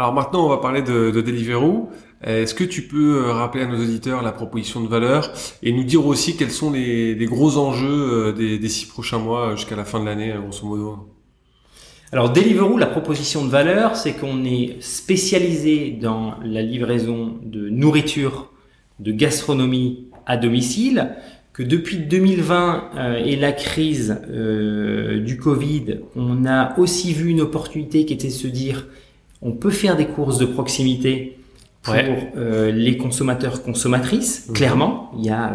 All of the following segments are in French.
Alors maintenant, on va parler de, de Deliveroo. Est-ce que tu peux euh, rappeler à nos auditeurs la proposition de valeur et nous dire aussi quels sont les, gros enjeux euh, des, six prochains mois jusqu'à la fin de l'année, grosso modo? Alors Deliveroo, la proposition de valeur, c'est qu'on est spécialisé dans la livraison de nourriture, de gastronomie à domicile, que depuis 2020 euh, et la crise euh, du Covid, on a aussi vu une opportunité qui était de se dire on peut faire des courses de proximité pour euh, les consommateurs consommatrices. Mhm. Clairement, il y a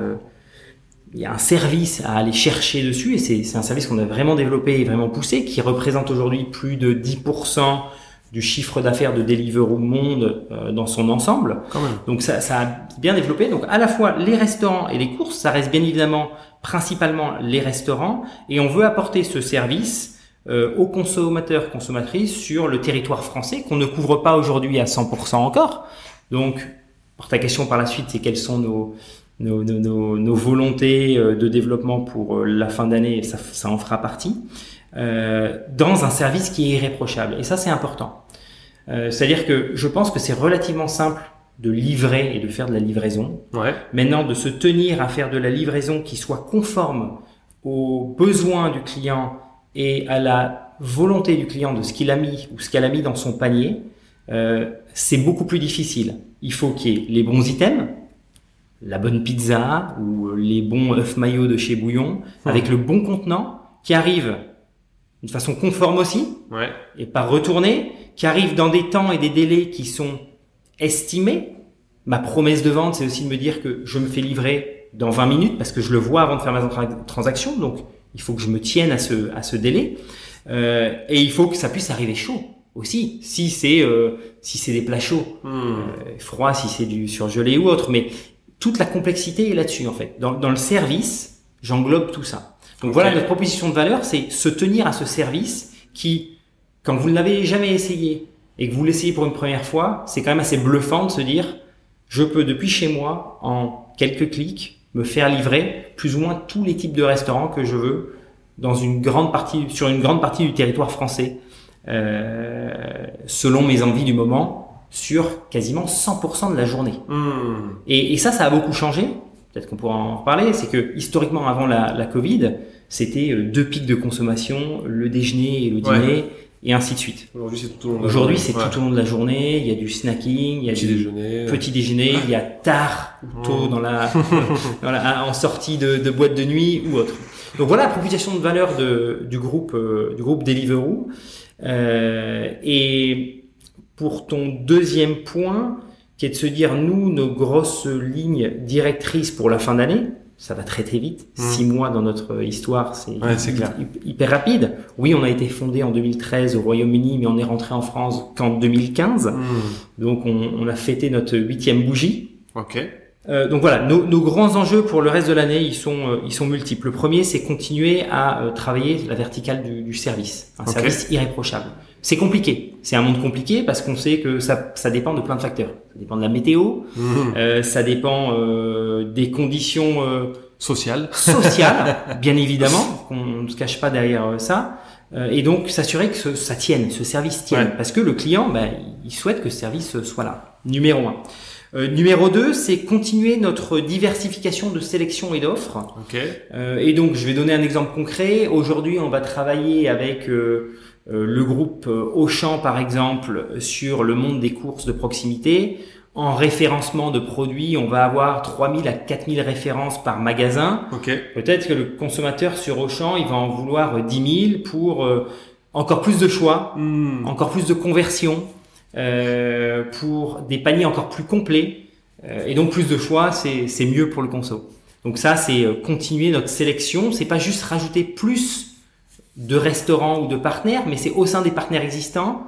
il y a un service à aller chercher dessus et c'est un service qu'on a vraiment développé et vraiment poussé qui représente aujourd'hui plus de 10% du chiffre d'affaires de Deliveroo Monde euh, dans son ensemble. Donc ça, ça a bien développé. Donc à la fois les restaurants et les courses, ça reste bien évidemment principalement les restaurants et on veut apporter ce service euh, aux consommateurs consommatrices sur le territoire français qu'on ne couvre pas aujourd'hui à 100% encore. Donc pour ta question par la suite, c'est quels sont nos nos, nos, nos, volontés euh, de développement pour euh, la fin d'année, ça, ça en fera partie, euh, dans un service qui est irréprochable. Et ça, c'est important. Euh, C'est-à-dire que je pense que c'est relativement simple de livrer et de faire de la livraison. Ouais. Maintenant, de se tenir à faire de la livraison qui soit conforme aux besoins du client et à la volonté du client de ce qu'il a mis ou ce qu'elle a mis dans son panier, euh, c'est beaucoup plus difficile. Il faut qu'il y ait les bons items, la bonne pizza ou les bons œufs maillots de chez Bouillon avec le bon contenant qui arrive d'une façon conforme aussi ouais. et pas retourné, qui arrive dans des temps et des délais qui sont estimés. Ma promesse de vente, c'est aussi de me dire que je me fais livrer dans 20 minutes parce que je le vois avant de faire ma transaction. Donc, il faut que je me tienne à ce, à ce délai. Euh, et il faut que ça puisse arriver chaud aussi. Si c'est euh, si c'est des plats chauds, hmm. euh, froid, si c'est du surgelé ou autre. Mais toute la complexité est là-dessus en fait. Dans, dans le service, j'englobe tout ça. Donc voilà, notre proposition de valeur, c'est se tenir à ce service qui, quand vous ne l'avez jamais essayé et que vous l'essayez pour une première fois, c'est quand même assez bluffant de se dire, je peux depuis chez moi, en quelques clics, me faire livrer plus ou moins tous les types de restaurants que je veux dans une grande partie, sur une grande partie du territoire français, euh, selon mes envies du moment sur quasiment 100% de la journée. Hmm. Et, et, ça, ça a beaucoup changé. Peut-être qu'on pourra en reparler. C'est que historiquement, avant la, la Covid, c'était euh, deux pics de consommation, le déjeuner et le dîner. Et ainsi de suite. Aujourd'hui, c'est tout au long de la Aujourd'hui, c'est tout au long de la journée. Il y a du snacking, il y a petit du déjeuner. petit déjeuner, il y a tard ou tôt Hmm. dans la, dans la- en sortie de, de boîte de nuit ou autre. Donc voilà la proposition de valeur de, du groupe euh, du groupe Deliveroo. Euh, et pour ton deuxième point, qui est de se dire nous nos grosses lignes directrices pour la fin d'année, ça va très très vite. Mm. Six mois dans notre histoire, c'est Ouais, hyper rapide. Oui, on a été fondé en 2013 au Royaume-Uni, mais on est rentré en France qu'en 2015. Hmm. Donc on, on a fêté notre huitième bougie. Ok. Euh, donc voilà, nos, nos grands enjeux pour le reste de l'année, ils sont, euh, ils sont multiples. Le premier, c'est continuer à euh, travailler la verticale du, du service, un service irréprochable. C'est compliqué, c'est un monde compliqué parce qu'on sait que ça, ça dépend de plein de facteurs. Ça dépend de la météo, Hmm. euh, ça dépend euh, des conditions euh, Social. sociales, bien évidemment, qu'on ne se cache pas derrière euh, ça. Euh, et donc s'assurer que ce- ça tienne, ce service tienne, Ouais. parce que le client, ben, il souhaite que ce service soit là. Numéro un. Euh, numéro 2, c'est continuer notre diversification de sélection et d'offres. Ok. Euh, et donc, je vais donner un exemple concret. Aujourd'hui, on va travailler avec euh, euh, le groupe euh, Auchan, par exemple, sur le monde des courses de proximité. En référencement de produits, on va avoir 3000 à 4000 références par magasin. Ok. Peut-être que le consommateur sur Auchan, il va en vouloir 10 000 pour euh, encore plus de choix, Hmm. encore plus de conversion, euh, pour des paniers encore plus complets. Euh, et donc plus de choix, c'est mieux pour le conso. Donc ça, c'est euh, continuer notre sélection. C'est pas juste rajouter plus de restaurants ou de partenaires, mais c'est au sein des partenaires existants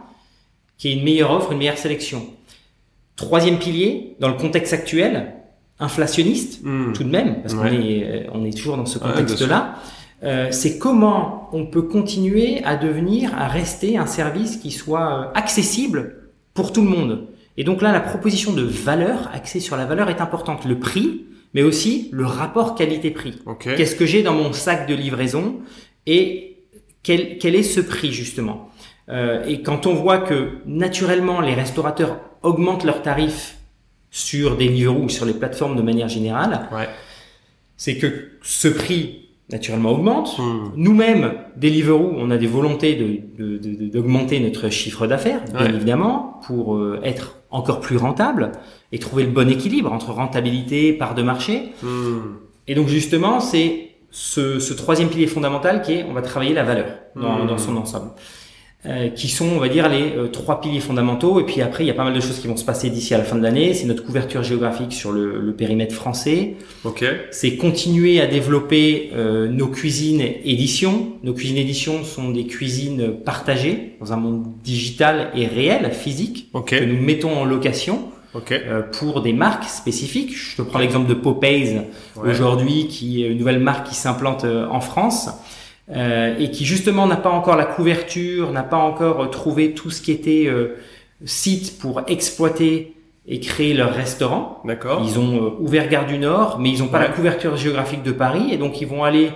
qu'il y ait une meilleure offre, une meilleure sélection. Troisième pilier, dans le contexte actuel, inflationniste, Hmm. tout de même, parce Ouais. qu'on est, on est toujours dans ce Ouais, contexte-là, euh, c'est comment on peut continuer à devenir, à rester un service qui soit accessible pour tout le monde. Et donc là, la proposition de valeur, axée sur la valeur, est importante. Le prix, mais aussi le rapport qualité-prix. Qu'est-ce que j'ai dans mon sac de livraison et quel, quel est ce prix justement Euh, et quand on voit que naturellement les restaurateurs augmentent leurs tarifs sur Deliveroo ou sur les plateformes de manière générale, Ouais. c'est que ce prix naturellement augmente. Hmm. Nous-mêmes, Deliveroo, on a des volontés de- de- de- de- d'augmenter notre chiffre d'affaires, bien Ouais. évidemment, pour euh, être encore plus rentable et trouver le bon équilibre entre rentabilité, part de marché. Hmm. Et donc justement, c'est ce, ce troisième pilier fondamental qui est on va travailler la valeur dans, Mmh. dans son ensemble. Euh, qui sont, on va dire, les euh, trois piliers fondamentaux. Et puis après, il y a pas mal de choses qui vont se passer d'ici à la fin de l'année. C'est notre couverture géographique sur le, le périmètre français. Ok. C'est continuer à développer euh, nos cuisines éditions. Nos cuisines éditions sont des cuisines partagées dans un monde digital et réel, physique, Ok. que nous mettons en location Ok. euh, pour des marques spécifiques. Je te prends l'exemple de Popeyes Ouais. aujourd'hui, qui est une nouvelle marque qui s'implante euh, en France euh, et qui justement n'a pas encore la couverture, n'a pas encore euh, trouvé tout ce qui était euh, site pour exploiter et créer leur restaurant. D'accord. Ils ont euh, ouvert Gare du Nord, mais ils n'ont pas Ouais. la couverture géographique de Paris et donc ils vont aller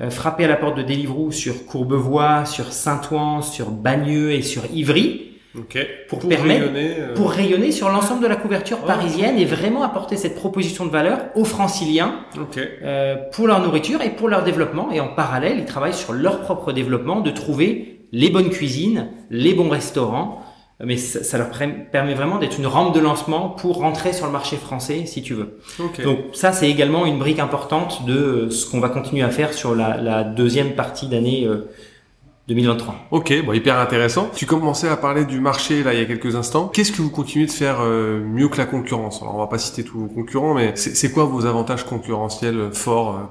euh, frapper à la porte de Deliveroo sur Courbevoie, sur Saint-Ouen, sur Bagneux et sur Ivry Ok. pour permettre- rayonner, euh, pour rayonner sur l'ensemble de la couverture Oh. parisienne et vraiment apporter cette proposition de valeur aux franciliens Ok. euh, pour leur nourriture et pour leur développement. Et en parallèle, ils travaillent sur leur propre développement, de trouver les bonnes cuisines, les bons restaurants. Mais ça, ça leur permet vraiment d'être une rampe de lancement pour rentrer sur le marché français, si tu veux. Donc ça, c'est également une brique importante de euh, ce qu'on va continuer à faire sur la, la deuxième partie d'année euh, 2023. Ok, bon, hyper intéressant. Tu commençais à parler du marché là il y a quelques instants. Qu'est-ce que vous continuez de faire euh, mieux que la concurrence? Alors on va pas citer tous vos concurrents, mais c'est quoi vos avantages concurrentiels euh, forts euh?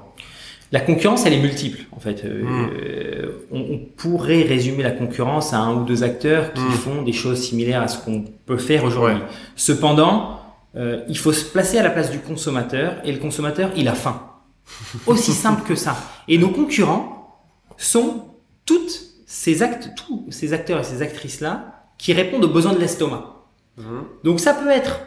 La concurrence, elle est multiple, en fait. Euh, Mm. euh, on, on pourrait résumer la concurrence à un ou deux acteurs qui Mm. font des choses similaires à ce qu'on peut faire aujourd'hui. Ouais. Cependant, euh, il faut se placer à la place du consommateur, et le consommateur, il a faim. Aussi simple que ça. Et nos concurrents sont toutes ces actes, tous ces acteurs et ces actrices-là qui répondent aux besoins de l'estomac. Mhm. Donc ça peut être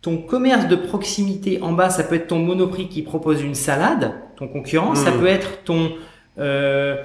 ton commerce de proximité en bas, ça peut être ton Monoprix qui propose une salade, ton concurrent, ça Mm. peut être ton euh,